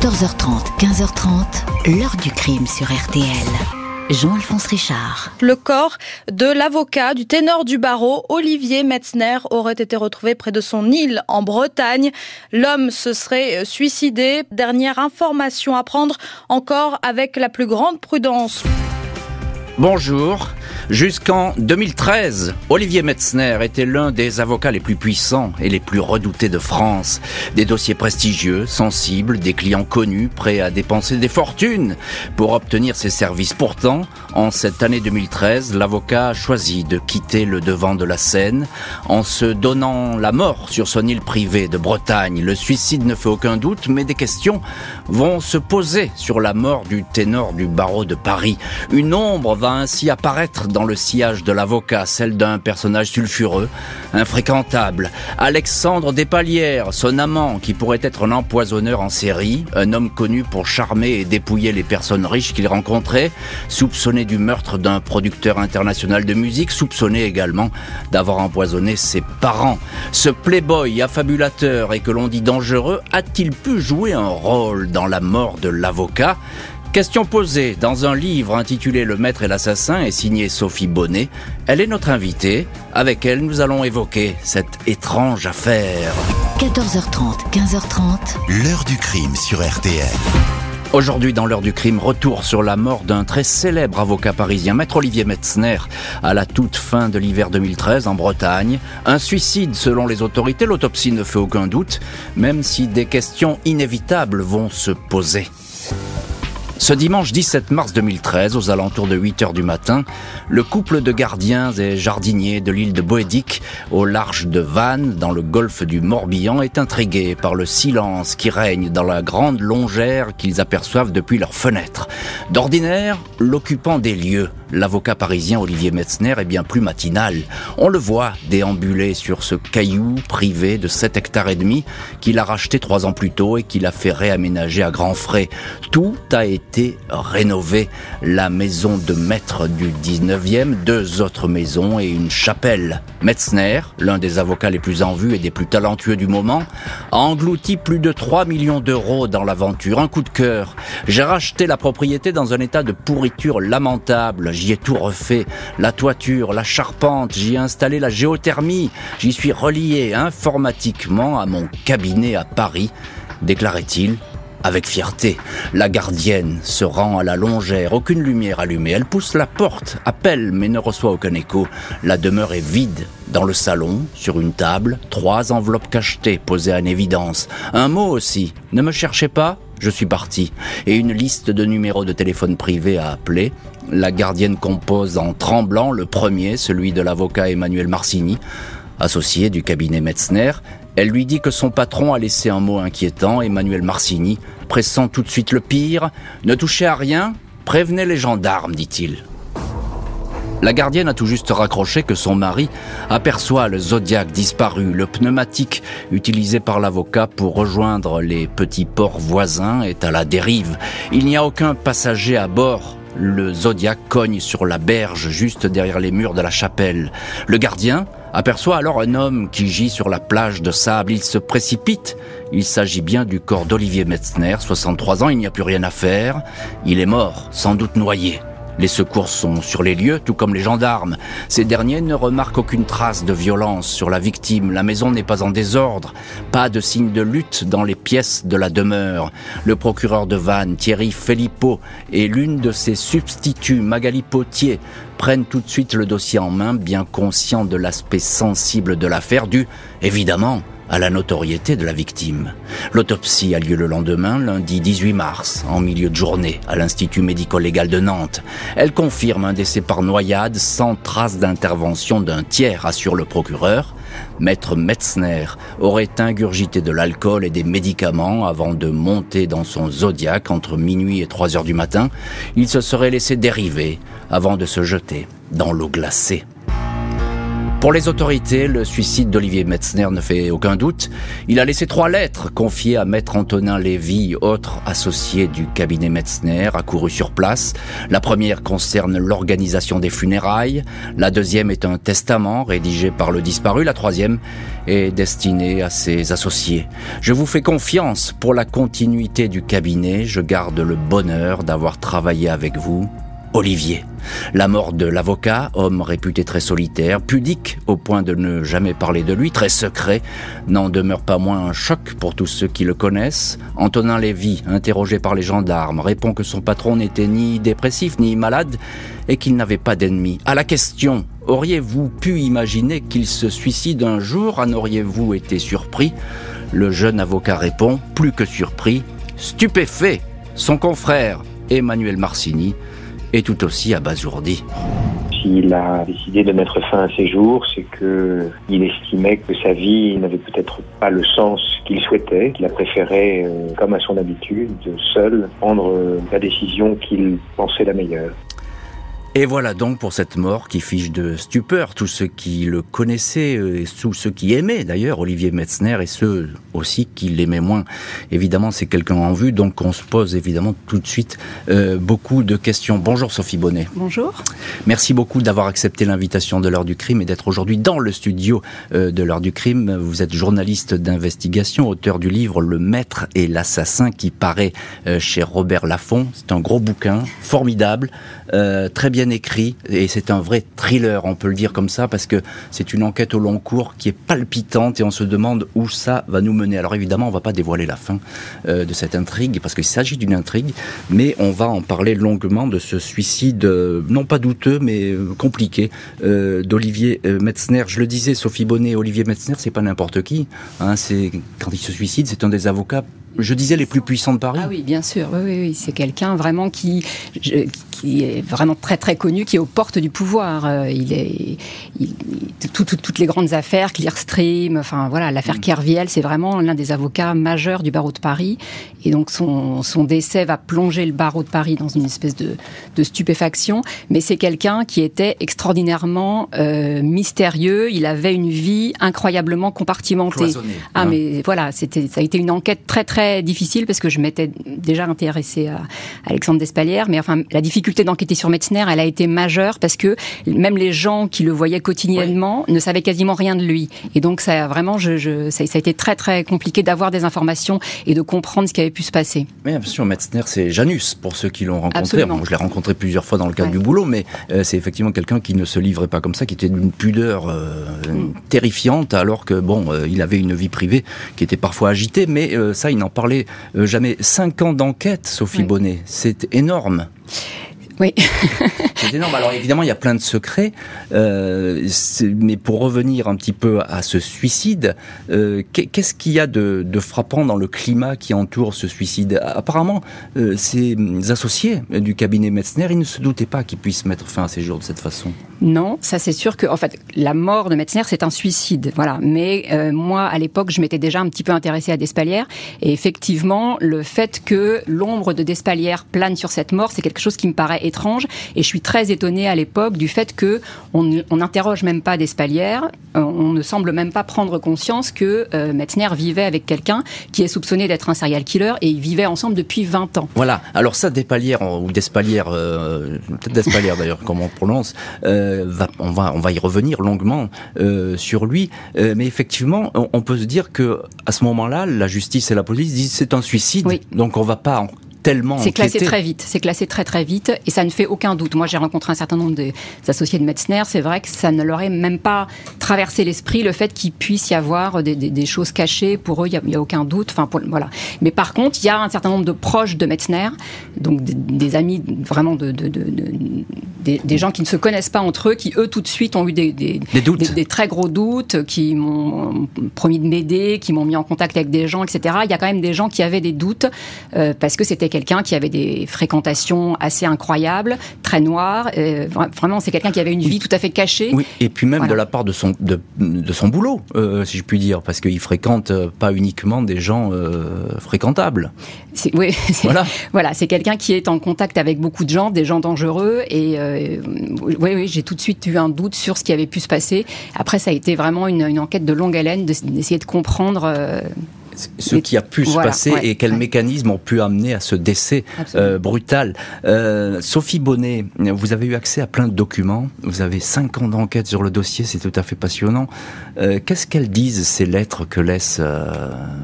14h30, 15h30, l'heure du crime sur RTL. Jean-Alphonse Richard. Le corps de l'avocat du ténor du barreau, Olivier Metzner, aurait été retrouvé près de son île en Bretagne. L'homme se serait suicidé. Dernière information à prendre encore avec la plus grande prudence. Bonjour. Jusqu'en 2013, Olivier Metzner était l'un des avocats les plus puissants et les plus redoutés de France. Des dossiers prestigieux, sensibles, des clients connus, prêts à dépenser des fortunes pour obtenir ses services. Pourtant, en cette année 2013, l'avocat a choisi de quitter le devant de la scène en se donnant la mort sur son île privée de Bretagne. Le suicide ne fait aucun doute, mais des questions vont se poser sur la mort du ténor du barreau de Paris. Une ombre va ainsi apparaître dans le sillage de l'avocat, celle d'un personnage sulfureux, infréquentable. Alexandre Despalières, son amant, qui pourrait être un empoisonneur en série, un homme connu pour charmer et dépouiller les personnes riches qu'il rencontrait, soupçonné du meurtre d'un producteur international de musique, soupçonné également d'avoir empoisonné ses parents. Ce playboy affabulateur et que l'on dit dangereux a-t-il pu jouer un rôle dans la mort de l'avocat? Question posée dans un livre intitulé Le Maître et l'Assassin et signé Sophie Bonnet. Elle est notre invitée. Avec elle, nous allons évoquer cette étrange affaire. 14h30, 15h30. L'heure du crime sur RTL. Aujourd'hui, dans l'heure du crime, retour sur la mort d'un très célèbre avocat parisien, Maître Olivier Metzner, à la toute fin de l'hiver 2013 en Bretagne. Un suicide selon les autorités, l'autopsie ne fait aucun doute, même si des questions inévitables vont se poser. Ce dimanche 17 mars 2013, aux alentours de 8 heures du matin, le couple de gardiens et jardiniers de l'île de Boédic, au large de Vannes, dans le golfe du Morbihan, est intrigué par le silence qui règne dans la grande longère qu'ils aperçoivent depuis leurs fenêtres. D'ordinaire, l'occupant des lieux, l'avocat parisien Olivier Metzner est bien plus matinal. On le voit déambuler sur ce caillou privé de 7 hectares et demi qu'il a racheté trois ans plus tôt et qu'il a fait réaménager à grands frais. Tout a été rénové. La maison de maître du 19e, deux autres maisons et une chapelle. Metzner, l'un des avocats les plus en vue et des plus talentueux du moment, a englouti plus de 3 millions d'euros dans l'aventure. Un coup de cœur. J'ai racheté la propriété dans un état de pourriture lamentable j'y ai tout refait. La toiture, la charpente, j'y ai installé la géothermie, j'y suis relié informatiquement à mon cabinet à Paris, déclarait-il avec fierté. La gardienne se rend à la longère, aucune lumière allumée. Elle pousse la porte, appelle, mais ne reçoit aucun écho. La demeure est vide. Dans le salon, sur une table, trois enveloppes cachetées posées en évidence. Un mot aussi. Ne me cherchez pas, je suis parti. Et une liste de numéros de téléphone privé à appeler. La gardienne compose en tremblant le premier, celui de l'avocat Emmanuel Marcini, associé du cabinet Metzner. Elle lui dit que son patron a laissé un mot inquiétant, Emmanuel Marcini, pressant tout de suite le pire. Ne touchez à rien, prévenez les gendarmes, dit-il. La gardienne a tout juste raccroché que son mari aperçoit le Zodiac disparu, le pneumatique utilisé par l'avocat pour rejoindre les petits ports voisins est à la dérive. Il n'y a aucun passager à bord. Le Zodiac cogne sur la berge juste derrière les murs de la chapelle. Le gardien aperçoit alors un homme qui gît sur la plage de sable. Il se précipite. Il s'agit bien du corps d'Olivier Metzner, 63 ans, il n'y a plus rien à faire. Il est mort, sans doute noyé. Les secours sont sur les lieux, tout comme les gendarmes. Ces derniers ne remarquent aucune trace de violence sur la victime. La maison n'est pas en désordre. Pas de signe de lutte dans les pièces de la demeure. Le procureur de Vannes, Thierry Filippo, et l'une de ses substituts, Magali Potier, prennent tout de suite le dossier en main, bien conscients de l'aspect sensible de l'affaire, dû, évidemment, à la notoriété de la victime. L'autopsie a lieu le lendemain, lundi 18 mars, en milieu de journée, à l'Institut médico-légal de Nantes. Elle confirme un décès par noyade sans trace d'intervention d'un tiers, assure le procureur. Maître Metzner aurait ingurgité de l'alcool et des médicaments avant de monter dans son Zodiac entre minuit et 3 heures du matin. Il se serait laissé dériver avant de se jeter dans l'eau glacée. Pour les autorités, le suicide d'Olivier Metzner ne fait aucun doute. Il a laissé trois lettres confiées à maître Antonin Lévy, autre associé du cabinet Metzner, accouru sur place. La première concerne l'organisation des funérailles. La deuxième est un testament rédigé par le disparu. La troisième est destinée à ses associés. Je vous fais confiance pour la continuité du cabinet. Je garde le bonheur d'avoir travaillé avec vous. Olivier. La mort de l'avocat, homme réputé très solitaire, pudique au point de ne jamais parler de lui, très secret, n'en demeure pas moins un choc pour tous ceux qui le connaissent. Antonin Lévy, interrogé par les gendarmes, répond que son patron n'était ni dépressif ni malade et qu'il n'avait pas d'ennemis. À la question Auriez-vous pu imaginer qu'il se suicide un jour? En auriez-vous été surpris? Le jeune avocat répond, plus que surpris, stupéfait. Son confrère, Emmanuel Marcini, est tout aussi abasourdi. S'il a décidé de mettre fin à ses jours, c'est que il estimait que sa vie n'avait peut-être pas le sens qu'il souhaitait, qu'il a préféré, euh, comme à son habitude, seul prendre euh, la décision qu'il pensait la meilleure. Et voilà donc pour cette mort qui fiche de stupeur tous ceux qui le connaissaient euh, et tous ceux qui aimaient d'ailleurs Olivier Metzner et ceux aussi qui l'aimaient moins. Évidemment, c'est quelqu'un en vue, donc on se pose évidemment tout de suite euh, beaucoup de questions. Bonjour Sophie Bonnet. Bonjour. Merci beaucoup d'avoir accepté l'invitation de l'heure du crime et d'être aujourd'hui dans le studio euh, de l'heure du crime. Vous êtes journaliste d'investigation, auteur du livre Le Maître et l'assassin qui paraît chez Robert Laffont. C'est un gros bouquin, formidable, très bien écrit et c'est un vrai thriller, on peut le dire comme ça, parce que c'est une enquête au long cours qui est palpitante et on se demande où ça va nous mener. Alors évidemment, on va pas dévoiler la fin euh, de cette intrigue parce qu'il s'agit d'une intrigue, mais on va en parler longuement de ce suicide, euh, non pas douteux, mais euh, compliqué, d'Olivier Metzner. Je le disais, Sophie Bonnet, Olivier Metzner, c'est pas n'importe qui. Hein, c'est quand il se suicide, c'est un des avocats je disais les plus puissants de Paris. Ah oui, bien sûr. Oui, oui, oui. c'est quelqu'un vraiment qui, qui est vraiment très très connu, qui est aux portes du pouvoir. Euh, il est il, toutes les grandes affaires, Clearstream, enfin voilà, l'affaire mm. Kerviel, c'est vraiment l'un des avocats majeurs du barreau de Paris. Et donc son, son décès va plonger le barreau de Paris dans une espèce de, de stupéfaction. Mais c'est quelqu'un qui était extraordinairement euh, mystérieux. Il avait une vie incroyablement compartimentée. Ah hein. mais voilà, c'était ça a été une enquête très très difficile parce que je m'étais déjà intéressée à Alexandre Despalières, mais enfin la difficulté d'enquêter sur Metzner, elle a été majeure parce que même les gens qui le voyaient quotidiennement ne savaient quasiment rien de lui. Et donc ça a vraiment, je, ça, a été très très compliqué d'avoir des informations et de comprendre ce qui avait pu se passer. Oui, bien sûr, Metzner, c'est Janus pour ceux qui l'ont rencontré. je l'ai rencontré plusieurs fois dans le cadre du boulot, mais euh, c'est effectivement quelqu'un qui ne se livrait pas comme ça, qui était d'une pudeur euh, mm. terrifiante, alors que bon, euh, il avait une vie privée qui était parfois agitée, mais ça, il n'en parlait jamais. Cinq ans d'enquête, Sophie Bonnet, c'est énorme. Oui. c'est énorme. Alors évidemment, il y a plein de secrets, euh, mais pour revenir un petit peu à ce suicide, euh, qu'est-ce qu'il y a de, de, frappant dans le climat qui entoure ce suicide? Apparemment, euh, ces associés du cabinet Metzner, ils ne se doutaient pas qu'ils puissent mettre fin à ces jours de cette façon. Non, ça c'est sûr que, en fait, la mort de Metzner, c'est un suicide, voilà. Mais euh, moi, à l'époque, je m'étais déjà un petit peu intéressée à Despalières, et effectivement, le fait que l'ombre de Despalières plane sur cette mort, c'est quelque chose qui me paraît étrange, et je suis très étonnée à l'époque du fait que on n'interroge même pas Despalières, euh, on ne semble même pas prendre conscience que euh, Metzner vivait avec quelqu'un qui est soupçonné d'être un serial killer, et ils vivaient ensemble depuis 20 ans. Voilà. Alors ça, Despalières ou Despalières, peut-être Despalières d'ailleurs, comment on prononce. Euh, on, va, on va y revenir longuement euh, sur lui. Euh, mais effectivement, on, peut se dire que à ce moment-là, la justice et la police disent c'est un suicide, donc on va pas c'est classé très vite, c'est classé très très vite et ça ne fait aucun doute. Moi, j'ai rencontré un certain nombre des associés de Metzner, c'est vrai que ça ne leur est même pas traversé l'esprit le fait qu'il puisse y avoir des, choses cachées. Pour eux, il n'y a, aucun doute. Enfin, voilà. Mais par contre, il y a un certain nombre de proches de Metzner, donc des, amis vraiment de, des, gens qui ne se connaissent pas entre eux, qui eux tout de suite ont eu des, des, des très gros doutes, qui m'ont promis de m'aider, qui m'ont mis en contact avec des gens, etc. Il y a quand même des gens qui avaient des doutes euh, parce que c'était c'était quelqu'un qui avait des fréquentations assez incroyables, très noires. Euh, vraiment, c'est quelqu'un qui avait une vie tout à fait cachée. Oui, et puis même de la part de son de, son boulot, euh, si je puis dire, parce qu'il fréquente pas uniquement des gens fréquentables. Oui, voilà, voilà, c'est quelqu'un qui est en contact avec beaucoup de gens, des gens dangereux, et oui, oui, j'ai tout de suite eu un doute sur ce qui avait pu se passer. Après, ça a été vraiment une, une enquête de longue haleine d'essayer de comprendre ce qui a pu se passer et quels mécanismes ont pu amener à ce décès euh, brutal. Euh, Sophie Bonnet, vous avez eu accès à plein de documents, vous avez cinq ans d'enquête sur le dossier, c'est tout à fait passionnant. Euh, qu'est-ce qu'elles disent, ces lettres que laisse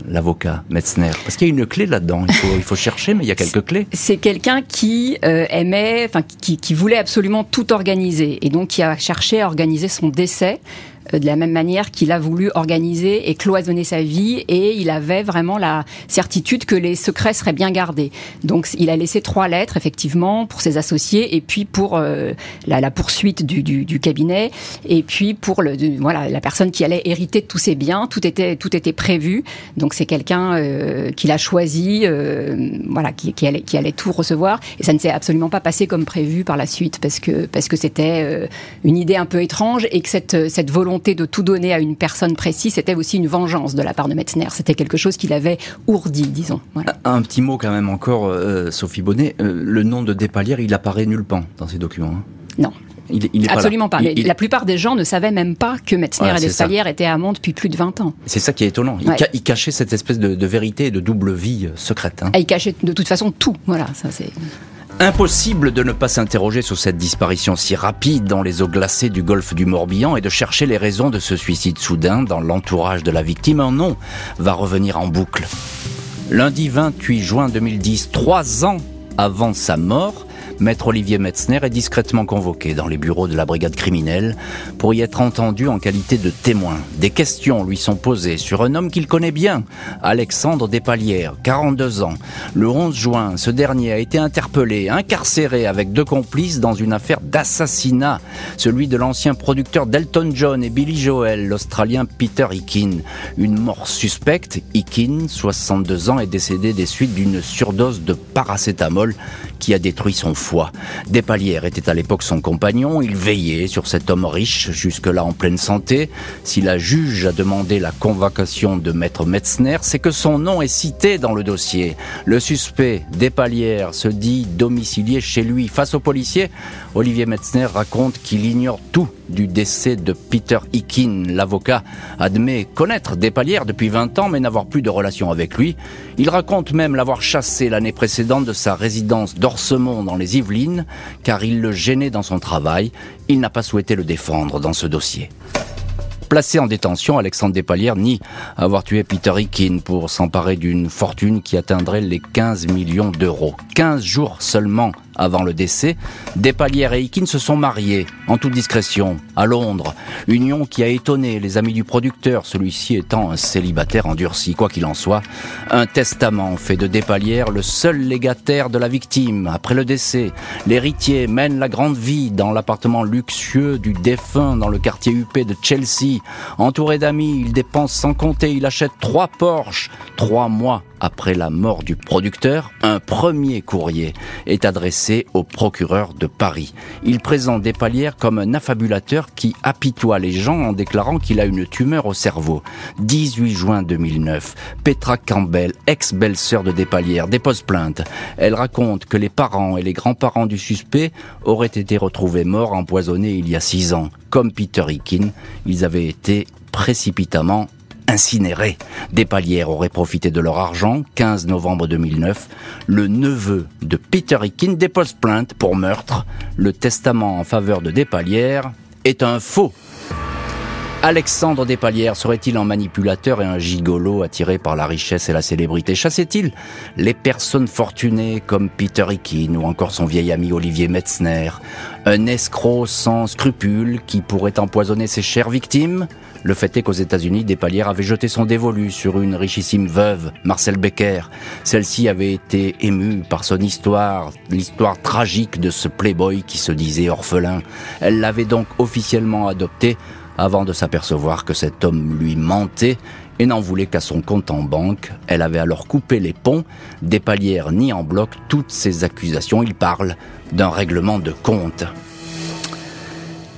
l'avocat Metzner? Parce qu'il y a une clé là-dedans, il faut, il faut chercher, mais il y a quelques clés. C'est quelqu'un qui aimait, enfin qui, qui voulait absolument tout organiser, et donc qui a cherché à organiser son décès de la même manière qu'il a voulu organiser et cloisonner sa vie et il avait vraiment la certitude que les secrets seraient bien gardés. Donc il a laissé trois lettres effectivement pour ses associés et puis pour euh, la, la, poursuite du, du, du, cabinet et puis pour le voilà la personne qui allait hériter de tous ses biens. Tout était tout était prévu. Donc c'est quelqu'un euh, qu'il a choisi, euh, voilà qui, qui, allait qui allait tout recevoir et ça ne s'est absolument pas passé comme prévu par la suite parce que parce que c'était une idée un peu étrange et que cette cette volonté de tout donner à une personne précise, c'était aussi une vengeance de la part de Metzner. C'était quelque chose qu'il avait ourdi, disons. Un petit mot quand même encore, euh, Sophie Bonnet. Euh, le nom de Despalières, il apparaît nulle part dans ces documents. Hein. Non. Il, il Absolument pas. La plupart des gens ne savaient même pas que Metzner et Despalières étaient amants depuis plus de 20 ans. C'est ça qui est étonnant. Il, cachait cette espèce de, vérité et de double vie euh, secrète. Hein. Et il cachait de toute façon tout. Voilà, ça c'est. Impossible de ne pas s'interroger sur cette disparition si rapide dans les eaux glacées du golfe du Morbihan et de chercher les raisons de ce suicide soudain dans l'entourage de la victime. Un nom va revenir en boucle. Lundi 28 juin 2010, trois ans avant sa mort, Maître Olivier Metzner est discrètement convoqué dans les bureaux de la brigade criminelle pour y être entendu en qualité de témoin. Des questions lui sont posées sur un homme qu'il connaît bien, Alexandre Despalières, 42 ans. Le 11 juin, ce dernier a été interpellé, incarcéré avec deux complices dans une affaire d'assassinat, celui de l'ancien producteur d'Elton John et Billy Joel, l'Australien Peter Hicken. Une mort suspecte, Hicken, 62 ans, est décédé des suites d'une surdose de paracétamol qui a détruit son Despalières était à l'époque son compagnon, il veillait sur cet homme riche, jusque-là en pleine santé. Si la juge a demandé la convocation de maître Metzner, c'est que son nom est cité dans le dossier. Le suspect, Despalières, se dit domicilié chez lui. Face au policier, Olivier Metzner raconte qu'il ignore tout du décès de Peter Hicken. L'avocat admet connaître Despalières depuis 20 ans mais n'avoir plus de relation avec lui. Il raconte même l'avoir chassé l'année précédente de sa résidence d'Orsemont dans les Car il le gênait dans son travail. Il n'a pas souhaité le défendre dans ce dossier. Placé en détention, Alexandre Despalières nie avoir tué Peter Hicken pour s'emparer d'une fortune qui atteindrait les 15 millions d'euros. 15 jours seulement avant le décès, Despalières et Hikin se sont mariés, en toute discrétion, à Londres. Union qui a étonné les amis du producteur, celui-ci étant un célibataire endurci. Quoi qu'il en soit, un testament fait de Despalières le seul légataire de la victime. Après le décès, l'héritier mène la grande vie dans l'appartement luxueux du défunt dans le quartier huppé de Chelsea. Entouré d'amis, il dépense sans compter, il achète trois Porsche. Trois mois après la mort du producteur, un premier courrier est adressé au procureur de Paris. Il présente Despalières comme un affabulateur qui apitoie les gens en déclarant qu'il a une tumeur au cerveau. 18 juin 2009, Petra Campbell, ex-belle-sœur de Despalières, dépose plainte. Elle raconte que les parents et les grands-parents du suspect auraient été retrouvés morts empoisonnés il y a six ans. Comme Peter Hicken, ils avaient été précipitamment incinérés. Des palières auraient profité de leur argent. 15 novembre 2009, le neveu de Peter Hicken dépose plainte pour meurtre. Le testament en faveur de Despalières est un faux. Alexandre Despalières serait-il un manipulateur et un gigolo attiré par la richesse et la célébrité? Chassait-il les personnes fortunées comme Peter Hicken ou encore son vieil ami Olivier Metzner? Un escroc sans scrupules qui pourrait empoisonner ses chères victimes? Le fait est qu'aux États-Unis, Despalières avait jeté son dévolu sur une richissime veuve, Marcel Becker. Celle-ci avait été émue par son histoire, l'histoire tragique de ce playboy qui se disait orphelin. Elle l'avait donc officiellement adopté avant de s'apercevoir que cet homme lui mentait et n'en voulait qu'à son compte en banque. Elle avait alors coupé les ponts, Despalières nie en bloc toutes ces accusations. Il parle d'un règlement de compte.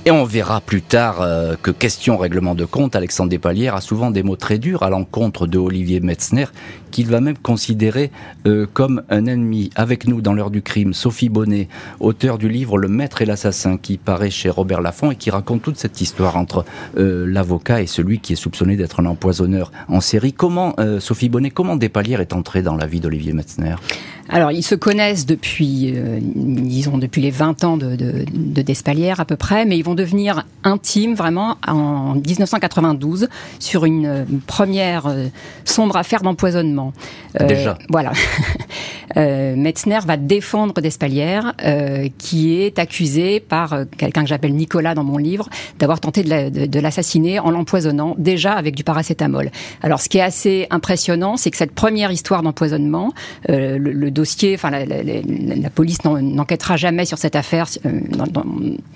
Et on verra plus tard euh, que question règlement de compte, Alexandre Despalières a souvent des mots très durs à l'encontre de Olivier Metzner, qu'il va même considérer euh, comme un ennemi. Avec nous dans l'heure du crime, Sophie Bonnet, auteur du livre Le Maître et l'assassin, qui paraît chez Robert Laffont et qui raconte toute cette histoire entre euh, l'avocat et celui qui est soupçonné d'être un empoisonneur en série. Comment, Sophie Bonnet, comment Despalières est entré dans la vie d'Olivier Metzner? Alors, ils se connaissent depuis, disons, depuis les 20 ans de, de, de, Despalières à peu près, mais ils vont devenir intimes vraiment en 1992 sur une, euh, première euh, sombre affaire d'empoisonnement. Euh, Déjà. Voilà. Metzner va défendre Despalières, qui est accusé par quelqu'un que j'appelle Nicolas dans mon livre, d'avoir tenté de l'assassiner en l'empoisonnant déjà avec du paracétamol. Alors, ce qui est assez impressionnant, c'est que cette première histoire d'empoisonnement, le, le dossier, enfin la, la, la police n'enquêtera jamais sur cette affaire. Euh, dans, dans,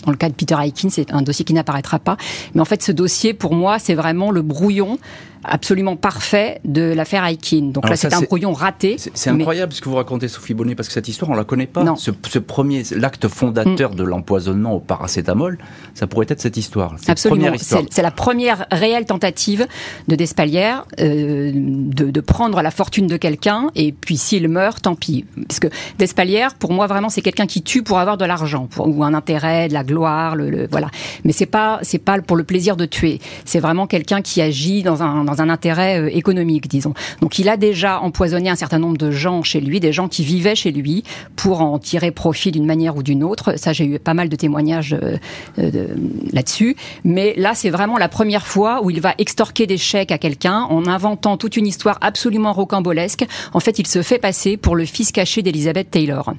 dans, le cas de Peter Aikin, c'est un dossier qui n'apparaîtra pas. Mais en fait, ce dossier, pour moi, c'est vraiment le brouillon absolument parfait de l'affaire Aikin. Donc Alors là, c'est un brouillon raté. C'est incroyable ce que vous racontez, Sophie Bonnet, parce que cette histoire, on la connaît pas. Non. Ce, ce premier, l'acte fondateur mm. de l'empoisonnement au paracétamol, ça pourrait être cette histoire. Absolument. C'est la première réelle tentative de Despalières euh, de, de, prendre la fortune de quelqu'un, et puis s'il meurt, tant pis. Parce que Despalières, pour moi, vraiment, c'est quelqu'un qui tue pour avoir de l'argent, ou un intérêt, de la gloire, le, le voilà. Mais c'est pas, c'est pas pour le plaisir de tuer. C'est vraiment quelqu'un qui agit dans un dans un intérêt euh, économique, disons. Donc il a déjà empoisonné un certain nombre de gens chez lui, des gens qui vivaient chez lui, pour en tirer profit d'une manière ou d'une autre. Ça, j'ai eu pas mal de témoignages euh là-dessus. Mais là, c'est vraiment la première fois où il va extorquer des chèques à quelqu'un en inventant toute une histoire absolument rocambolesque. En fait, il se fait passer pour le fils caché d'Elizabeth Taylor.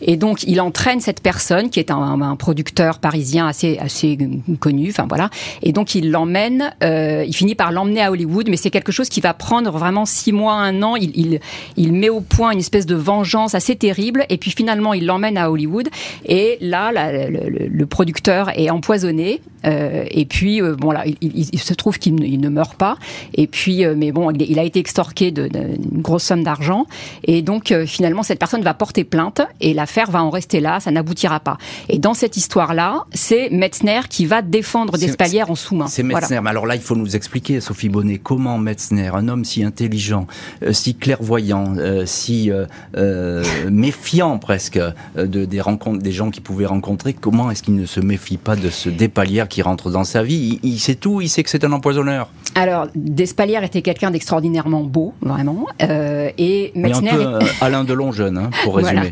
Et donc, il entraîne cette personne qui est un, producteur parisien assez assez connu. Enfin voilà. Et donc, il l'emmène. Euh, il finit par l'emmener à Hollywood, mais c'est quelque chose qui va prendre vraiment six mois, un an. Il, il, il met au point une espèce de vengeance assez terrible. Et puis finalement, il l'emmène à Hollywood. Et là, le, producteur est empoisonné. Euh, et puis euh, bon là, il, se trouve qu'il ne, meurt pas. Et puis, mais bon, il a été extorqué d'une grosse somme d'argent. Et donc finalement, cette personne va porter plainte. Et la l'affaire va en rester là, ça n'aboutira pas. Et dans cette histoire-là, c'est Metzner qui va défendre Despalières en sous-main. C'est Metzner. Voilà. Mais alors là, il faut nous expliquer, Sophie Bonnet, comment Metzner, un homme si intelligent, euh, si clairvoyant, euh, si euh, méfiant presque de, des rencontres, des gens qu'il pouvait rencontrer, comment est-ce qu'il ne se méfie pas de ce Despalières qui rentre dans sa vie? Il, il sait tout, il sait que c'est un empoisonneur. Alors, Despalières était quelqu'un d'extraordinairement beau, vraiment. et Metzner. Et un peu Alain Delon jeune, hein, pour résumer. Voilà.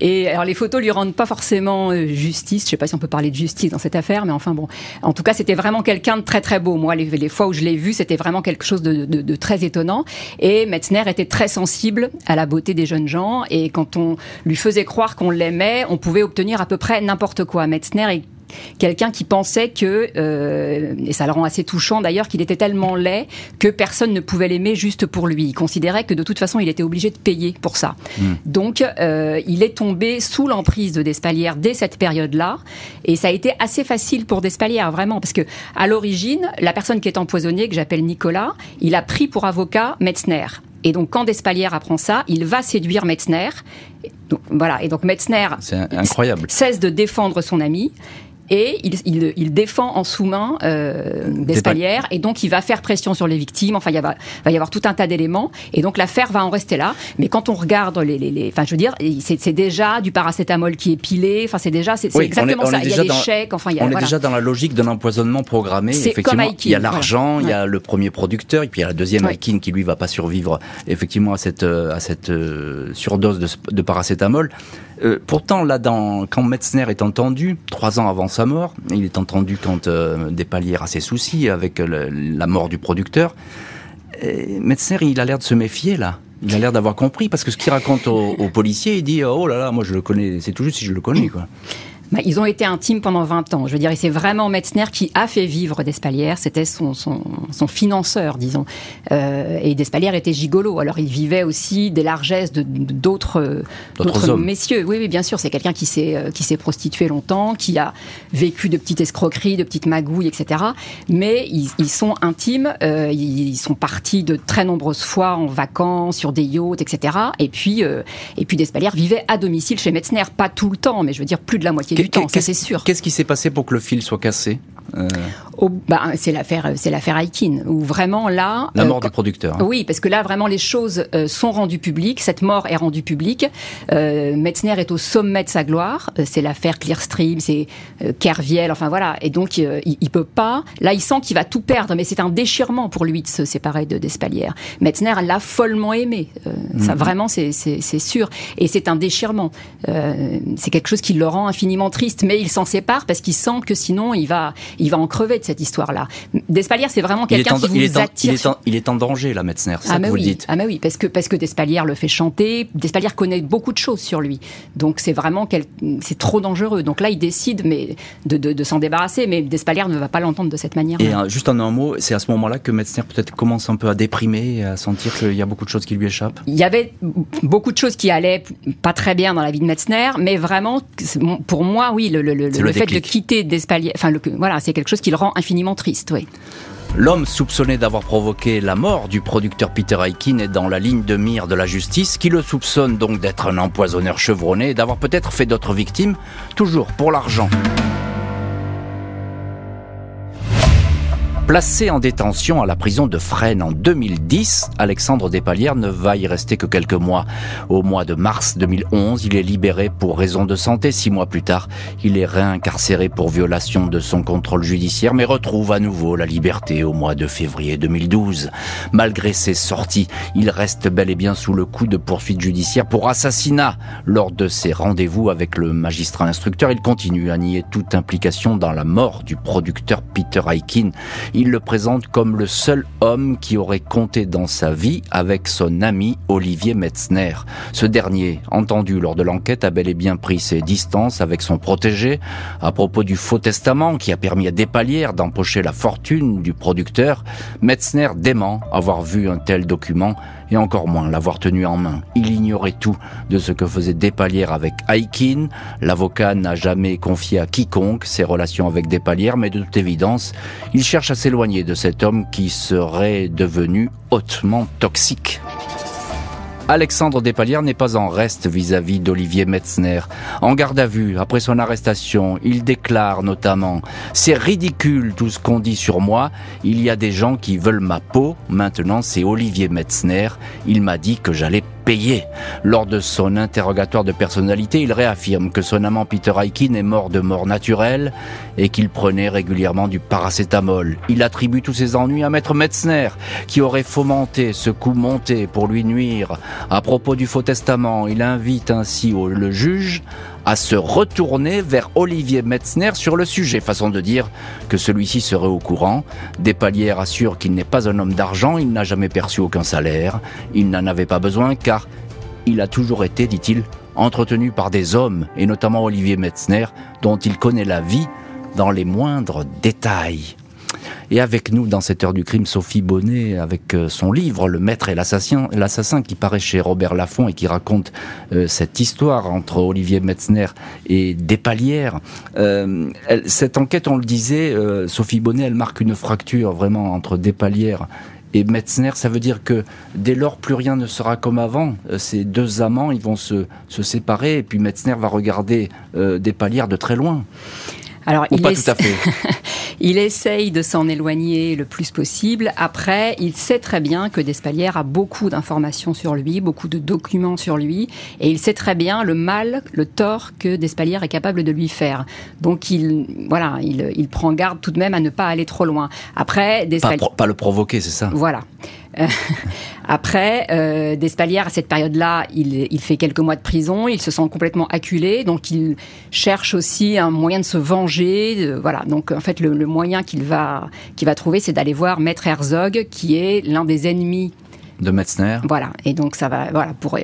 Et alors les photos lui rendent pas forcément euh, justice. Je sais pas si on peut parler de justice dans cette affaire, mais enfin bon. En tout cas, c'était vraiment quelqu'un de très très beau. Moi, les, fois où je l'ai vu, c'était vraiment quelque chose de, de, de, très étonnant. Et Metzner était très sensible à la beauté des jeunes gens. Et quand on lui faisait croire qu'on l'aimait, on pouvait obtenir à peu près n'importe quoi. Metzner est quelqu'un qui pensait que, euh, et ça le rend assez touchant d'ailleurs, qu'il était tellement laid que personne ne pouvait l'aimer juste pour lui. Il considérait que de toute façon, il était obligé de payer pour ça. Mmh. Donc, euh, il est tombé sous l'emprise de Despalières dès cette période-là, et ça a été assez facile pour Despalières, vraiment, parce que à l'origine, la personne qui est empoisonnée, que j'appelle Nicolas, il a pris pour avocat Metzner. Et donc, quand Despalières apprend ça, il va séduire Metzner. Donc, voilà. Et donc, Metzner incroyable. cesse de défendre son ami et il, il, il, défend en sous-main euh, Despalières et donc il va faire pression sur les victimes. Enfin, il va, va y avoir tout un tas d'éléments et donc l'affaire va en rester là. Mais quand on regarde les, les, les enfin, je veux dire, c'est déjà du paracétamol qui est pilé. Enfin, c'est déjà, c'est oui, exactement on est, on ça. Il y a des chèques. Enfin, il y a, on voilà. est déjà dans la logique d'un empoisonnement programmé. Effectivement, Aikin, il y a l'argent, voilà. il y a le premier producteur et puis il y a la deuxième ouais. Aikin qui lui va pas survivre effectivement à cette à cette euh, surdose de, de paracétamol. Euh, pourtant, là, dans, quand Metzner est entendu, trois ans avant sa mort, il est entendu quand euh, Despalières a ses soucis avec le, la mort du producteur. Et il a l'air de se méfier, là. Il a l'air d'avoir compris, parce que ce qu'il raconte aux, aux policiers, il dit Oh là là, moi je le connais, c'est tout juste si je le connais, quoi. Bah, ils ont été intimes pendant 20 ans. Je veux dire, et c'est vraiment Metzner qui a fait vivre Despalières. C'était son, son, son, financeur, disons. Euh, et Despalières était gigolo. Alors, il vivait aussi des largesses de, d'autres, d'autres messieurs. Oui, oui, bien sûr. C'est quelqu'un qui s'est, euh, qui s'est prostitué longtemps, qui a vécu de petites escroqueries, de petites magouilles, etc. Mais ils, ils sont intimes. Euh, ils sont partis de très nombreuses fois en vacances, sur des yachts, etc. Et puis, euh, et puis Despalières vivait à domicile chez Metzner. Pas tout le temps, mais je veux dire plus de la moitié Qu'est-ce qui s'est passé pour que le fil soit cassé? Euh, bah, c'est l'affaire, c'est l'affaire Aikin, où vraiment là. La mort euh, du producteur. Hein. Oui, parce que là vraiment les choses euh, sont rendues publiques. Cette mort est rendue publique. Metzner est au sommet de sa gloire. c'est l'affaire Clearstream, c'est Kerviel, enfin voilà. Et donc il, il, peut pas. Là, il sent qu'il va tout perdre, mais c'est un déchirement pour lui de se séparer de Despalières. Metzner l'a follement aimé. Ça mhm. vraiment, c'est sûr. Et c'est un déchirement. c'est quelque chose qui le rend infiniment triste, mais il s'en sépare parce qu'il sent que sinon il va il va en crever de cette histoire-là. Despalières, c'est vraiment quelqu'un qui vous il attire. il, est en, il est en danger, là, Metzner, ah, mais vous oui. dites. Ah, mais oui, parce que, parce que Despalières le fait chanter. Despalières connaît beaucoup de choses sur lui. Donc, c'est vraiment, c'est trop dangereux. Donc là, il décide mais de, de, s'en débarrasser, mais Despalières ne va pas l'entendre de cette manière. Et euh, juste en un mot, c'est à ce moment-là que Metzner peut-être commence un peu à déprimer, à sentir qu'il y a beaucoup de choses qui lui échappent. Il y avait beaucoup de choses qui allaient pas très bien dans la vie de Metzner, mais vraiment, pour moi, oui, le, le, le, le fait de quitter Despalières, enfin, voilà, c'est quelque chose qui le rend infiniment triste, oui. L'homme soupçonné d'avoir provoqué la mort du producteur Peter Aikin est dans la ligne de mire de la justice, qui le soupçonne donc d'être un empoisonneur chevronné et d'avoir peut-être fait d'autres victimes, toujours pour l'argent. Placé en détention à la prison de Fresnes en 2010, Alexandre Despalières ne va y rester que quelques mois. Au mois de mars 2011, il est libéré pour raison de santé. Six mois plus tard, il est réincarcéré pour violation de son contrôle judiciaire, mais retrouve à nouveau la liberté au mois de février 2012. Malgré ses sorties, il reste bel et bien sous le coup de poursuites judiciaires pour assassinat. Lors de ses rendez-vous avec le magistrat instructeur, il continue à nier toute implication dans la mort du producteur Peter Aikin. Il le présente comme le seul homme qui aurait compté dans sa vie avec son ami Olivier Metzner. Ce dernier, entendu lors de l'enquête, a bel et bien pris ses distances avec son protégé à propos du faux testament qui a permis à Despalières d'empocher la fortune du producteur. Metzner dément avoir vu un tel document et encore moins l'avoir tenu en main. Il ignorait tout de ce que faisait Despalières avec Aikin. L'avocat n'a jamais confié à quiconque ses relations avec Despalières, mais de toute évidence, il cherche à s'éloigner de cet homme qui serait devenu hautement toxique. Alexandre Despalières n'est pas en reste vis-à-vis d'Olivier Metzner. En garde à vue, après son arrestation, il déclare notamment « C'est ridicule tout ce qu'on dit sur moi. Il y a des gens qui veulent ma peau. Maintenant, c'est Olivier Metzner. Il m'a dit que j'allais payé. Lors de son interrogatoire de personnalité, il réaffirme que son amant Peter Aikin est mort de mort naturelle et qu'il prenait régulièrement du paracétamol. Il attribue tous ses ennuis à Maître Metzner, qui aurait fomenté ce coup monté pour lui nuire. À propos du faux testament, il invite ainsi le juge à se retourner vers Olivier Metzner sur le sujet, façon de dire que celui-ci serait au courant. Despalières assure qu'il n'est pas un homme d'argent, il n'a jamais perçu aucun salaire, il n'en avait pas besoin car il a toujours été, dit-il, entretenu par des hommes, et notamment Olivier Metzner, dont il connaît la vie dans les moindres détails. Et avec nous dans cette heure du crime, Sophie Bonnet, avec euh, son livre Le Maître et l'assassin, l'assassin qui paraît chez Robert Laffont et qui raconte euh, cette histoire entre Olivier Metzner et Despalières. Euh, cette enquête, on le disait, Sophie Bonnet, elle marque une fracture vraiment entre Despalières et Metzner, ça veut dire que dès lors, plus rien ne sera comme avant. Ces deux amants, ils vont se, se séparer, et puis Metzner va regarder euh, Despalières de très loin. Alors, il pas tout à fait. il essaye de s'en éloigner le plus possible. Après, il sait très bien que Despalières a beaucoup d'informations sur lui, beaucoup de documents sur lui, et il sait très bien le mal, le tort que Despalières est capable de lui faire. Donc, il, voilà, il, il prend garde tout de même à ne pas aller trop loin. Après, Despalières... Pas, pas le provoquer, c'est ça? Voilà. Euh, après, euh, Despalières, à cette période-là, il, il, fait quelques mois de prison, il se sent complètement acculé, donc il cherche aussi un moyen de se venger. voilà, donc en fait, le, le moyen qu'il va, qu'il va trouver, c'est d'aller voir Maître Herzog, qui est l'un des ennemis de Metzner. Voilà. Et donc ça va, voilà, pour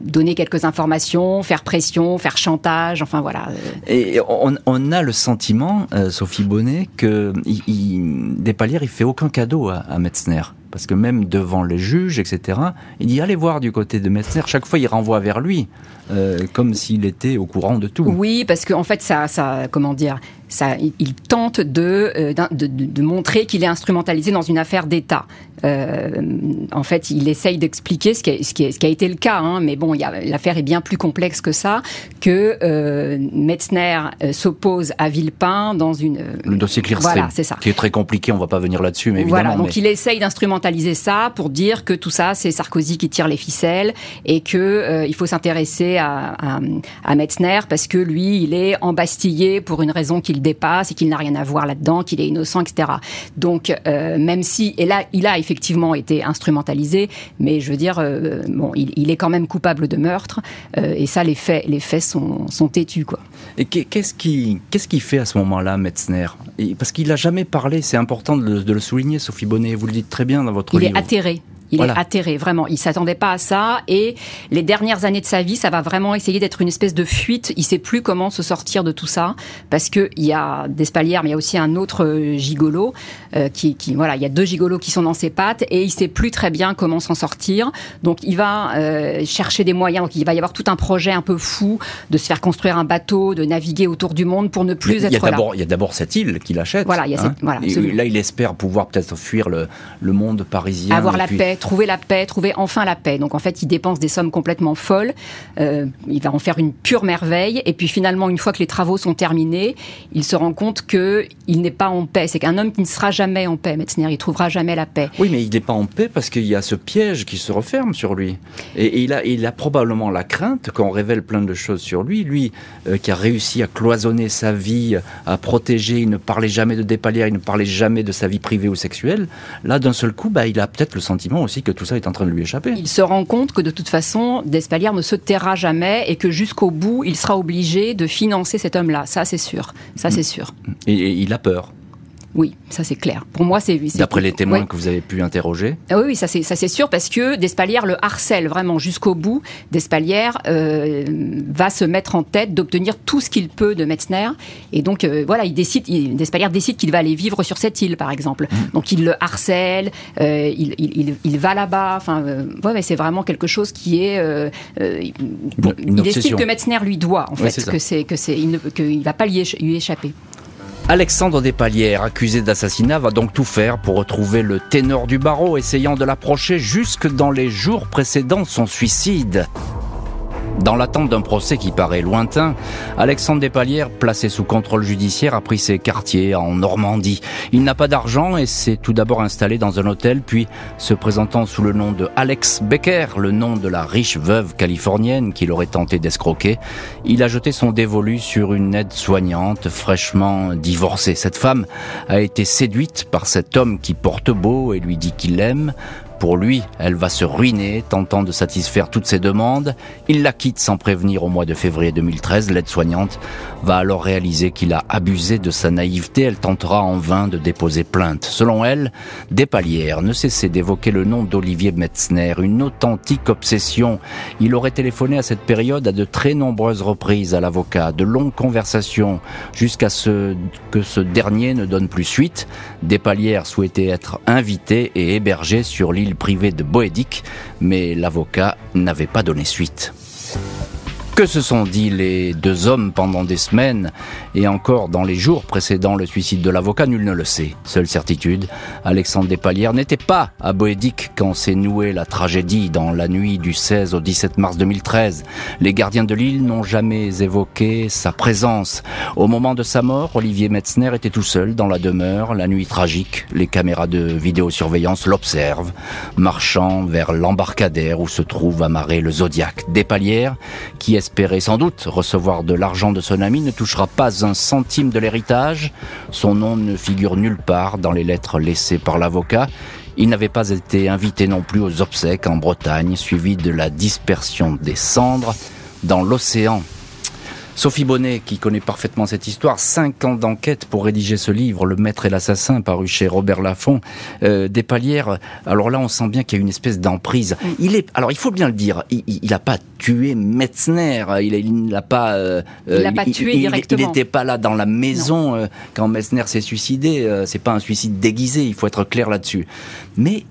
donner quelques informations, faire pression, faire chantage, enfin voilà. Et on, a le sentiment, Sophie Bonnet, que il, Despalières, il fait aucun cadeau à, à Metzner parce que même devant les juges, etc., il dit allez voir du côté de Metzner. Chaque fois, il renvoie vers lui, euh, comme s'il était au courant de tout. Oui, parce qu'en en fait, ça, ça, comment dire, ça, il tente de, euh, de, de, montrer qu'il est instrumentalisé dans une affaire d'État. Euh, en fait, il essaye d'expliquer ce, ce, qui, ce qui a été le cas, hein, mais bon, l'affaire est bien plus complexe que ça, que euh, Metzner s'oppose à Villepin dans une... Le dossier Clearstream, voilà, c'est ça. qui est très compliqué, on va pas venir là-dessus, mais évidemment. Voilà, donc il essaye d'instrumentaliser ça pour dire que tout ça, c'est Sarkozy qui tire les ficelles et que il faut s'intéresser à, à, Metzner parce que lui, il est embastillé pour une raison qu'il dépasse et qu'il n'a rien à voir là-dedans, qu'il est innocent, etc. Donc, même si... Et là, il a effectivement été instrumentalisé, mais je veux dire, euh, bon, il, est quand même coupable de meurtre, euh, et ça, les faits, les faits sont, sont têtus, quoi. Et qu'est-ce qui, qu'est-ce qui fait à ce moment-là, Metzner? Parce qu'il n'a jamais parlé, c'est important de le, de le, souligner, Sophie Bonnet, vous le dites très bien dans votre livre. Il est atterré. Il est atterré, vraiment. Il s'attendait pas à ça. Et les dernières années de sa vie, ça va vraiment essayer d'être une espèce de fuite. Il sait plus comment se sortir de tout ça. Parce que il y a Despalières, mais il y a aussi un autre euh, gigolo, euh, qui, qui, voilà, il y a deux gigolos qui sont dans ses pattes et il sait plus très bien comment s'en sortir. Donc il va euh, chercher des moyens. Donc il va y avoir tout un projet un peu fou de se faire construire un bateau, de naviguer autour du monde pour ne plus être là. Il y a d'abord cette île qu'il achète. Voilà, il y a cette, hein. voilà, là, il espère pouvoir peut-être fuir le, le monde parisien. Avoir la paix trouver la paix, trouver enfin la paix. Donc en fait, il dépense des sommes complètement folles. Euh, il va en faire une pure merveille. Et puis finalement, une fois que les travaux sont terminés, il se rend compte que il n'est pas en paix. C'est qu'un homme qui ne sera jamais en paix, Metzner. Il trouvera jamais la paix. Oui, mais il n'est pas en paix parce qu'il y a ce piège qui se referme sur lui. Et, il, a, probablement la crainte qu'on révèle plein de choses sur lui. Lui, euh, qui a réussi à cloisonner sa vie, à protéger, il ne parlait jamais de dépalière, il ne parlait jamais de sa vie privée ou sexuelle. Là, d'un seul coup, bah, il a peut-être le sentiment aussi que tout ça est en train de lui échapper. Il se rend compte que de toute façon, Despalières ne se taira jamais et que jusqu'au bout, il sera obligé de financer cet homme-là. Ça, c'est sûr. Ça, c'est sûr. et il a peur. Oui, ça c'est clair. Pour moi, c'est d'après les témoins que vous avez pu interroger. Ah oui, ça c'est ça c'est sûr parce que Despalières le harcèle vraiment jusqu'au bout. Despalières euh, va se mettre en tête d'obtenir tout ce qu'il peut de Metzner et donc euh, voilà, il décide, il, Despalières décide qu'il va aller vivre sur cette île par exemple. Mmh. Donc il le harcèle, euh, il, il, il, va là-bas. Enfin, ouais, c'est vraiment quelque chose qui est. il estime que Metzner lui doit en fait, que c'est que c'est qu'il va pas lui échapper. Alexandre Despalières, accusé d'assassinat, va donc tout faire pour retrouver le ténor du barreau, essayant de l'approcher jusque dans les jours précédant son suicide. Dans l'attente d'un procès qui paraît lointain, Alexandre Despalières, placé sous contrôle judiciaire, a pris ses quartiers en Normandie. Il n'a pas d'argent et s'est tout d'abord installé dans un hôtel, puis se présentant sous le nom de Alex Becker, le nom de la riche veuve californienne qu'il aurait tenté d'escroquer, il a jeté son dévolu sur une aide-soignante fraîchement divorcée. Cette femme a été séduite par cet homme qui porte beau et lui dit qu'il l'aime. Pour lui, elle va se ruiner, tentant de satisfaire toutes ses demandes. Il la quitte sans prévenir au mois de février 2013. L'aide-soignante va alors réaliser qu'il a abusé de sa naïveté. Elle tentera en vain de déposer plainte. Selon elle, Despalières ne cessait d'évoquer le nom d'Olivier Metzner, une authentique obsession. Il aurait téléphoné à cette période à de très nombreuses reprises à l'avocat, de longues conversations, jusqu'à ce que ce dernier ne donne plus suite. Despalières souhaitait être invité et hébergé sur l'île privé de Boédic, mais l'avocat n'avait pas donné suite. Que se sont dit les deux hommes pendant des semaines et encore dans les jours précédant le suicide de l'avocat, nul ne le sait. Seule certitude, Alexandre Despalières n'était pas à Boédic quand s'est nouée la tragédie dans la nuit du 16 au 17 mars 2013. Les gardiens de l'île n'ont jamais évoqué sa présence. Au moment de sa mort, Olivier Metzner était tout seul dans la demeure, la nuit tragique. Les caméras de vidéosurveillance l'observent, marchant vers l'embarcadère où se trouve amarré le Zodiac. Despalières, qui espérait sans doute recevoir de l'argent de son ami ne touchera pas un centime de l'héritage. Son nom ne figure nulle part dans les lettres laissées par l'avocat. Il n'avait pas été invité non plus aux obsèques en Bretagne, suivi de la dispersion des cendres dans l'océan Sophie Bonnet, qui connaît parfaitement cette histoire, cinq ans d'enquête pour rédiger ce livre, Le Maître et l'Assassin, paru chez Robert Laffont. Euh, des palières, alors là, on sent bien qu'il y a une espèce d'emprise. Il est, alors il faut bien le dire, il n'a pas tué Metzner, il n'a pas... Euh, il l'a pas tué directement. Il n'était pas là dans la maison euh, quand Metzner s'est suicidé. Euh, c'est pas un suicide déguisé, il faut être clair là-dessus. Mais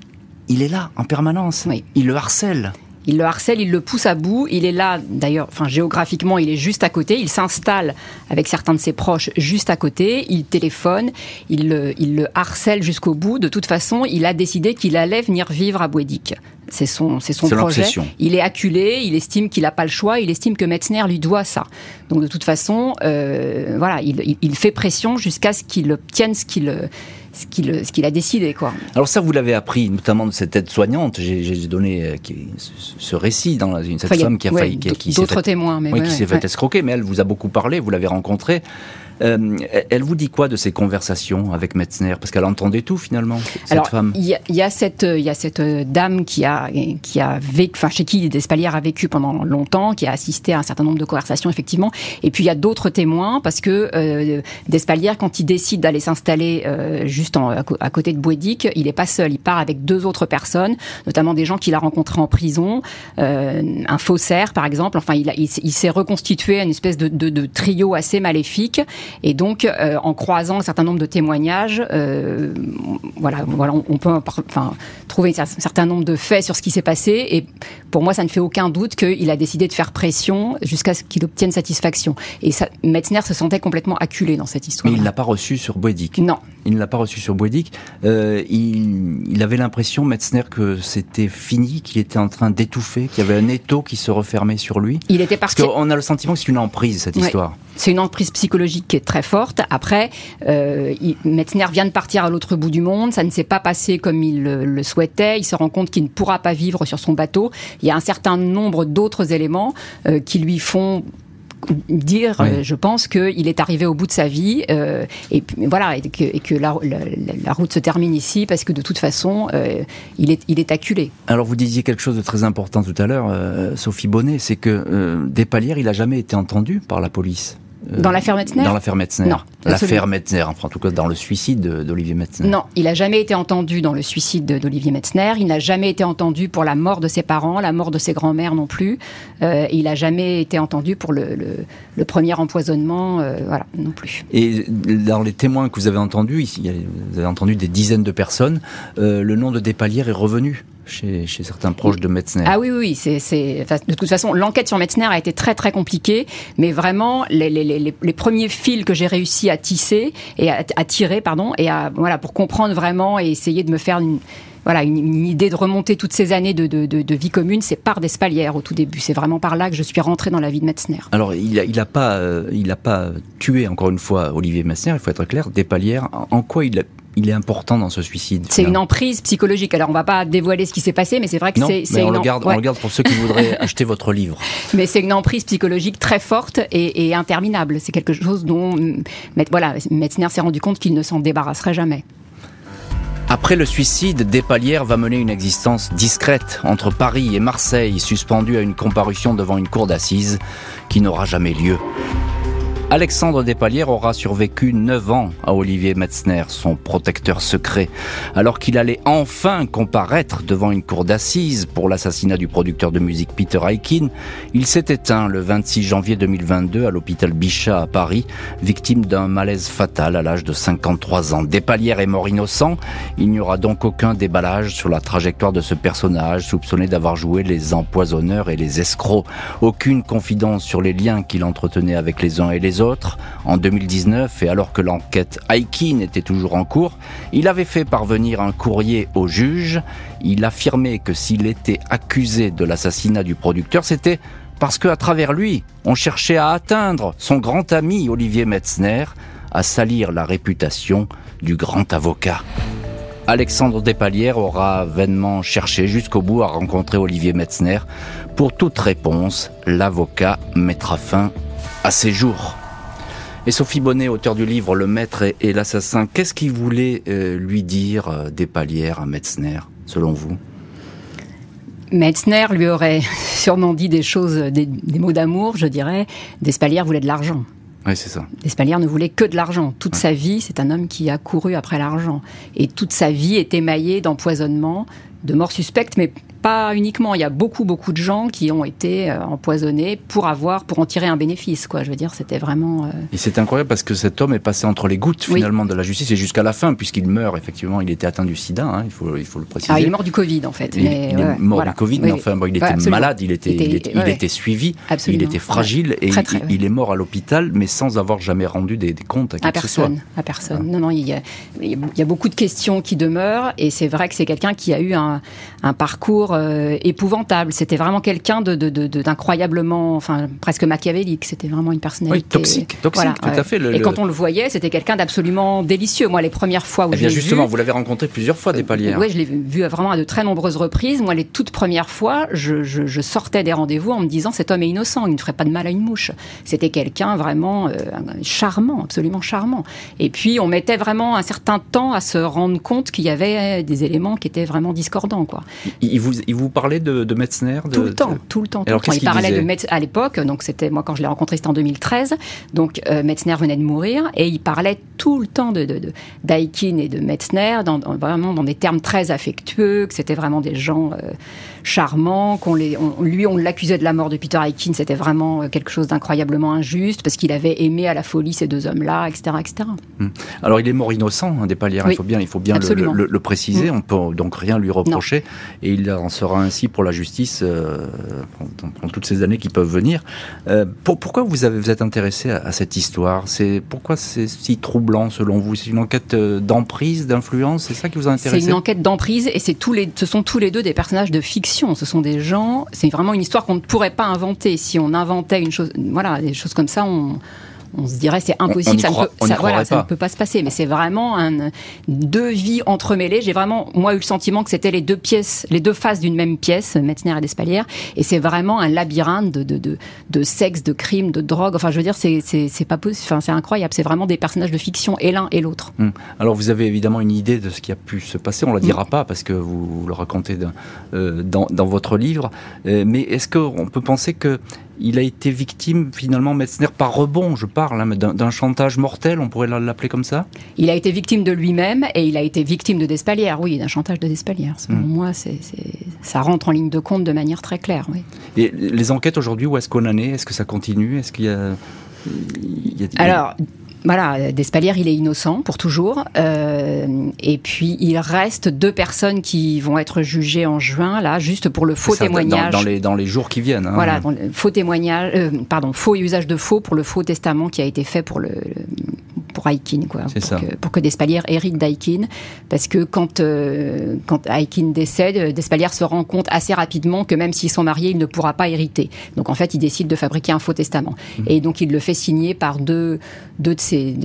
il est là en permanence. Il le harcèle. Il le harcèle, il le pousse à bout. Il est là, d'ailleurs, enfin géographiquement, il est juste à côté. Il s'installe avec certains de ses proches juste à côté. Il téléphone, il le, il le harcèle jusqu'au bout. De toute façon, il a décidé qu'il allait venir vivre à Bouédic. C'est son, c'est son projet. Il est acculé, il estime qu'il n'a pas le choix, il estime que Metzner lui doit ça. Donc de toute façon, euh, voilà, il, il, fait pression jusqu'à ce qu'il obtienne ce qu'il ce qu'il ce qu'il a décidé quoi. Alors ça vous l'avez appris notamment de cette aide-soignante. J'ai donné euh, ce récit dans une cette femme qui a failli qui, d'autres témoins mais qui s'est fait escroquer mais elle vous a beaucoup parlé, vous l'avez rencontrée. Euh, elle vous dit quoi de ces conversations avec Metzner? Parce qu'elle entendait tout finalement, cette Alors, femme. Il y, a cette, il y a cette dame qui a, qui a vécu, enfin chez qui Despalières a vécu pendant longtemps, qui a assisté à un certain nombre de conversations effectivement. Et puis il y a d'autres témoins parce que euh, Despalières, quand il décide d'aller s'installer euh, juste en, à, côté de Bouédic, il n'est pas seul. Il part avec deux autres personnes, notamment des gens qu'il a rencontrés en prison, euh, un faussaire par exemple. Enfin, il, il, s'est reconstitué une espèce de, de, de trio assez maléfique. Et donc, euh, en croisant un certain nombre de témoignages, euh, voilà, voilà, on, peut enfin, trouver un certain nombre de faits sur ce qui s'est passé. Et pour moi, ça ne fait aucun doute qu'il a décidé de faire pression jusqu'à ce qu'il obtienne satisfaction. Et ça, Metzner se sentait complètement acculé dans cette histoire. Mais il l'a pas reçu sur Boedic. Non. Il ne l'a pas reçu sur Boedic. Euh, il, il, avait l'impression, Metzner, que c'était fini, qu'il était en train d'étouffer, qu'il y avait un étau qui se refermait sur lui. Il était parti. Parce qu'on a le sentiment que c'est une emprise, cette histoire. C'est une emprise psychologique qui est très forte. Après, euh, Metzner vient de partir à l'autre bout du monde. Ça ne s'est pas passé comme il le, souhaitait. Il se rend compte qu'il ne pourra pas vivre sur son bateau. Il y a un certain nombre d'autres éléments euh, qui lui font dire, euh, je pense qu'il est arrivé au bout de sa vie euh, et voilà et que, la, route se termine ici parce que de toute façon euh, il est il est acculé. Alors vous disiez quelque chose de très important tout à l'heure, Sophie Bonnet, c'est que Despalières il a jamais été entendu par la police. Euh, dans l'affaire Metzner Dans l'affaire Metzner. Non. L'affaire Metzner, enfin, en tout cas dans le suicide d'Olivier Metzner. Non, il n'a jamais été entendu dans le suicide d'Olivier Metzner. Il n'a jamais été entendu pour la mort de ses parents, la mort de ses grands-mères non plus. Euh, il n'a jamais été entendu pour le, le, premier empoisonnement, euh, voilà, non plus. Et dans les témoins que vous avez entendus, ici, vous avez entendu des dizaines de personnes, le nom de Despalières est revenu chez, certains proches de Metzner. Ah oui, oui, c'est, de toute façon, l'enquête sur Metzner a été très très compliquée, mais vraiment les, les, les, les premiers fils que j'ai réussi à tisser et à, tirer, pardon, et à voilà pour comprendre vraiment et essayer de me faire une voilà, une, idée de remonter toutes ces années de, de, de, vie commune, c'est par Despalières au tout début. C'est vraiment par là que je suis rentré dans la vie de Metzner. Alors, il n'a il a pas, euh, il a pas tué, encore une fois, Olivier Metzner, il faut être clair. Despalières, en quoi il a il est important dans ce suicide C'est une emprise psychologique. Alors on va pas dévoiler ce qui s'est passé, mais c'est vrai que c'est. Mais on, le garde, on le garde pour ceux qui voudraient acheter votre livre. Mais c'est une emprise psychologique très forte et, interminable. C'est quelque chose dont voilà, Metzner s'est rendu compte qu'il ne s'en débarrasserait jamais. Après le suicide, Despalières va mener une existence discrète entre Paris et Marseille, suspendue à une comparution devant une cour d'assises qui n'aura jamais lieu. Alexandre Despalières aura survécu 9 ans à Olivier Metzner, son protecteur secret, alors qu'il allait enfin comparaître devant une cour d'assises pour l'assassinat du producteur de musique Peter Aikin. Il s'est éteint le 26 janvier 2022 à l'hôpital Bichat à Paris, victime d'un malaise fatal à l'âge de 53 ans. Despalières est mort innocent. Il n'y aura donc aucun déballage sur la trajectoire de ce personnage soupçonné d'avoir joué les empoisonneurs et les escrocs. Aucune confidence sur les liens qu'il entretenait avec les uns et les En 2019, et alors que l'enquête Aikin était toujours en cours, il avait fait parvenir un courrier au juge. Il affirmait que s'il était accusé de l'assassinat du producteur, c'était parce qu'à travers lui, on cherchait à atteindre son grand ami Olivier Metzner, à salir la réputation du grand avocat. Alexandre Despalières aura vainement cherché jusqu'au bout à rencontrer Olivier Metzner. Pour toute réponse, l'avocat mettra fin à ses jours. Et Sophie Bonnet, auteur du livre Le Maître et, l'assassin, qu'est-ce qu'il voulait euh, lui dire euh, des palières à Metzner, selon vous? Metzner lui aurait sûrement dit des choses, des, des mots d'amour, je dirais. Despalières voulait de l'argent. Oui, c'est ça. Despalières ne voulait que de l'argent. Toute sa vie, c'est un homme qui a couru après l'argent. Et toute sa vie est émaillée d'empoisonnement, de morts suspectes, mais pas uniquement. Il y a beaucoup, beaucoup de gens qui ont été euh, empoisonnés pour avoir, pour en tirer un bénéfice. Quoi. Je veux dire, c'était vraiment. Euh, et c'est incroyable parce que cet homme est passé entre les gouttes finalement de la justice et jusqu'à la fin, puisqu'il meurt. Effectivement, il était atteint du SIDA. Hein, il faut, il faut le préciser. Ah, il est mort du Covid en fait. Il, mais, il est mort du Covid, mais enfin, bon, il était malade, il était, il était, il était suivi, il était fragile et il, est mort à l'hôpital, mais sans avoir jamais rendu des, comptes à, à personne. À personne. Non, non, il y, a, il y, a, beaucoup de questions qui demeurent et c'est vrai que c'est quelqu'un qui a eu un, un parcours euh, épouvantable c'était vraiment quelqu'un d'incroyablement, enfin presque machiavélique. C'était vraiment une personnalité. Oui, toxique, toxique, tout à fait. et quand on le voyait, c'était quelqu'un d'absolument délicieux. Moi, les premières fois où eh bien, justement, vous l'avez rencontré plusieurs fois, des paliers. oui, je l'ai vu vraiment à de très nombreuses reprises. Moi, les toutes premières fois, je, sortais des rendez-vous en me disant cet homme est innocent, il ne ferait pas de mal à une mouche. C'était quelqu'un vraiment euh, charmant, absolument charmant. Et puis, on mettait vraiment un certain temps à se rendre compte qu'il y avait des éléments qui étaient vraiment discordants, quoi. Il vous, il vous parlait de de, Metzner Tout le temps, tout le temps. Alors, il parlait de Metz à l'époque, donc c'était moi quand je l'ai rencontré, c'était en 2013. Donc euh, Metzner venait de mourir et il parlait tout le temps de d'Aikin et de Metzner, dans, vraiment dans des termes très affectueux, que c'était vraiment des gens euh, charmants, qu'on les, lui on l'accusait de la mort de Peter Aikin, c'était vraiment euh, quelque chose d'incroyablement injuste parce qu'il avait aimé à la folie ces deux hommes-là, etc., etc. Hmm. Alors il est mort innocent, hein, des palières, il faut bien, il faut bien le, préciser. Hmm. On peut donc rien lui reprocher et il en sera ainsi pour la justice euh, pendant, toutes ces années qui peuvent venir. Euh, pourquoi vous, avez, vous êtes intéressé à, cette histoire? C'est Pourquoi c'est si troublant selon vous? C'est une enquête euh, d'emprise, d'influence? C'est ça qui vous a intéressé? C'est une enquête d'emprise et c'est tous les, ce sont tous les deux des personnages de fiction. Ce sont des gens, c'est vraiment une histoire qu'on ne pourrait pas inventer. Si on inventait une chose, voilà, des choses comme ça, on on se dirait c'est impossible, ça, ne peut, ça, ne peut, pas se passer. Mais c'est vraiment un, deux vies entremêlées. J'ai vraiment, moi, eu le sentiment que c'était les deux pièces, les deux faces d'une même pièce, Metzner et Despalières. Et c'est vraiment un labyrinthe de, de, de, de, sexe, de crime, de drogue. Enfin, je veux dire, c'est, c'est, pas possible. Enfin, c'est incroyable. C'est vraiment des personnages de fiction, et l'un et l'autre. Hum. Alors, vous avez évidemment une idée de ce qui a pu se passer. On la dira hum. pas parce que vous, le racontez euh, dans, dans, votre livre. Euh, mais est-ce qu'on peut penser que il a été victime finalement Metzner par rebond, je parle, hein, d'un chantage mortel, on pourrait l'appeler comme ça Il a été victime de lui-même et il a été victime de Despalières, oui, d'un chantage de Despalières. Selon hmm. moi, ça rentre en ligne de compte de manière très claire. Oui. Et les enquêtes aujourd'hui, où est-ce qu'on en est? Est-ce que ça continue? Est-ce qu'il y a... Alors, voilà, Despalières, il est innocent pour toujours. Euh, et puis, il reste deux personnes qui vont être jugées en juin, là, juste pour le faux témoignage. Dans, les, dans les jours qui viennent. Hein. Voilà, faux témoignage, euh, pardon, faux usage de faux pour le faux testament qui a été fait pour le, pour Aikin, quoi. Pour, ça. Que, pour que Despalières hérite d'Aikin. Parce que quand, euh, quand Aikin décède, Despalières se rend compte assez rapidement que même s'ils sont mariés, il ne pourra pas hériter. Donc, en fait, il décide de fabriquer un faux testament. Mmh. Et donc, il le fait signer par deux, deux de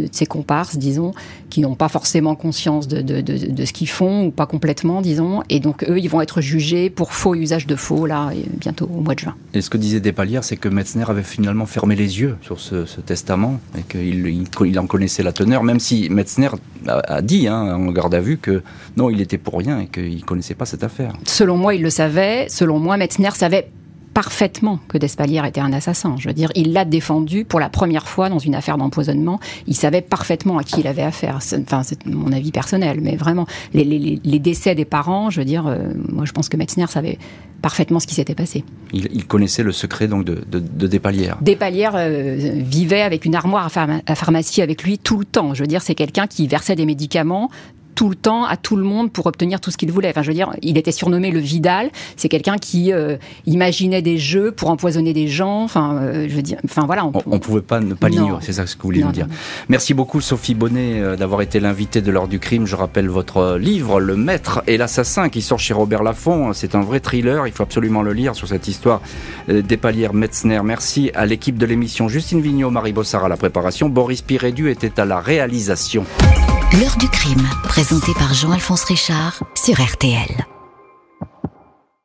de ces comparses, disons, qui n'ont pas forcément conscience de, ce qu'ils font, ou pas complètement, disons. Et donc, eux, ils vont être jugés pour faux usage de faux, là, bientôt au mois de juin. Et ce que disait Despalières, c'est que Metzner avait finalement fermé les yeux sur ce, testament, et qu'il il, en connaissait la teneur, même si Metzner a, dit, hein, en garde à vue, que non, il était pour rien, et qu'il ne connaissait pas cette affaire. Selon moi, il le savait. Selon moi, Metzner savait parfaitement que Despalières était un assassin. Je veux dire, il l'a défendu pour la première fois dans une affaire d'empoisonnement. Il savait parfaitement à qui il avait affaire. Enfin, c'est mon avis personnel, mais vraiment, les, décès des parents, je veux dire, euh, moi je pense que Metzner savait parfaitement ce qui s'était passé. Il, connaissait le secret donc de, de, Despalières. Despalières euh, vivait avec une armoire à, pharmacie avec lui tout le temps. Je veux dire, c'est quelqu'un qui versait des médicaments tout le temps à tout le monde pour obtenir tout ce qu'il voulait. Enfin, je veux dire, il était surnommé le Vidal. C'est quelqu'un qui euh, imaginait des jeux pour empoisonner des gens. Enfin, euh, je veux dire, enfin voilà. On, ne pouvait pas ne pas l'ignorer. C'est ça ce que vous voulez nous dire. Merci beaucoup, Sophie Bonnet, euh, d'avoir été l'invitée de l'heure du crime. Je rappelle votre livre, Le Maître et l'assassin, qui sort chez Robert Laffont. C'est un vrai thriller. Il faut absolument le lire sur cette histoire des palières Metzner. Merci à l'équipe de l'émission Justine Vignot, Marie Bossard à la préparation. Boris Pirédu était à la réalisation. L'heure du crime, présenté par Jean-Alphonse Richard sur RTL.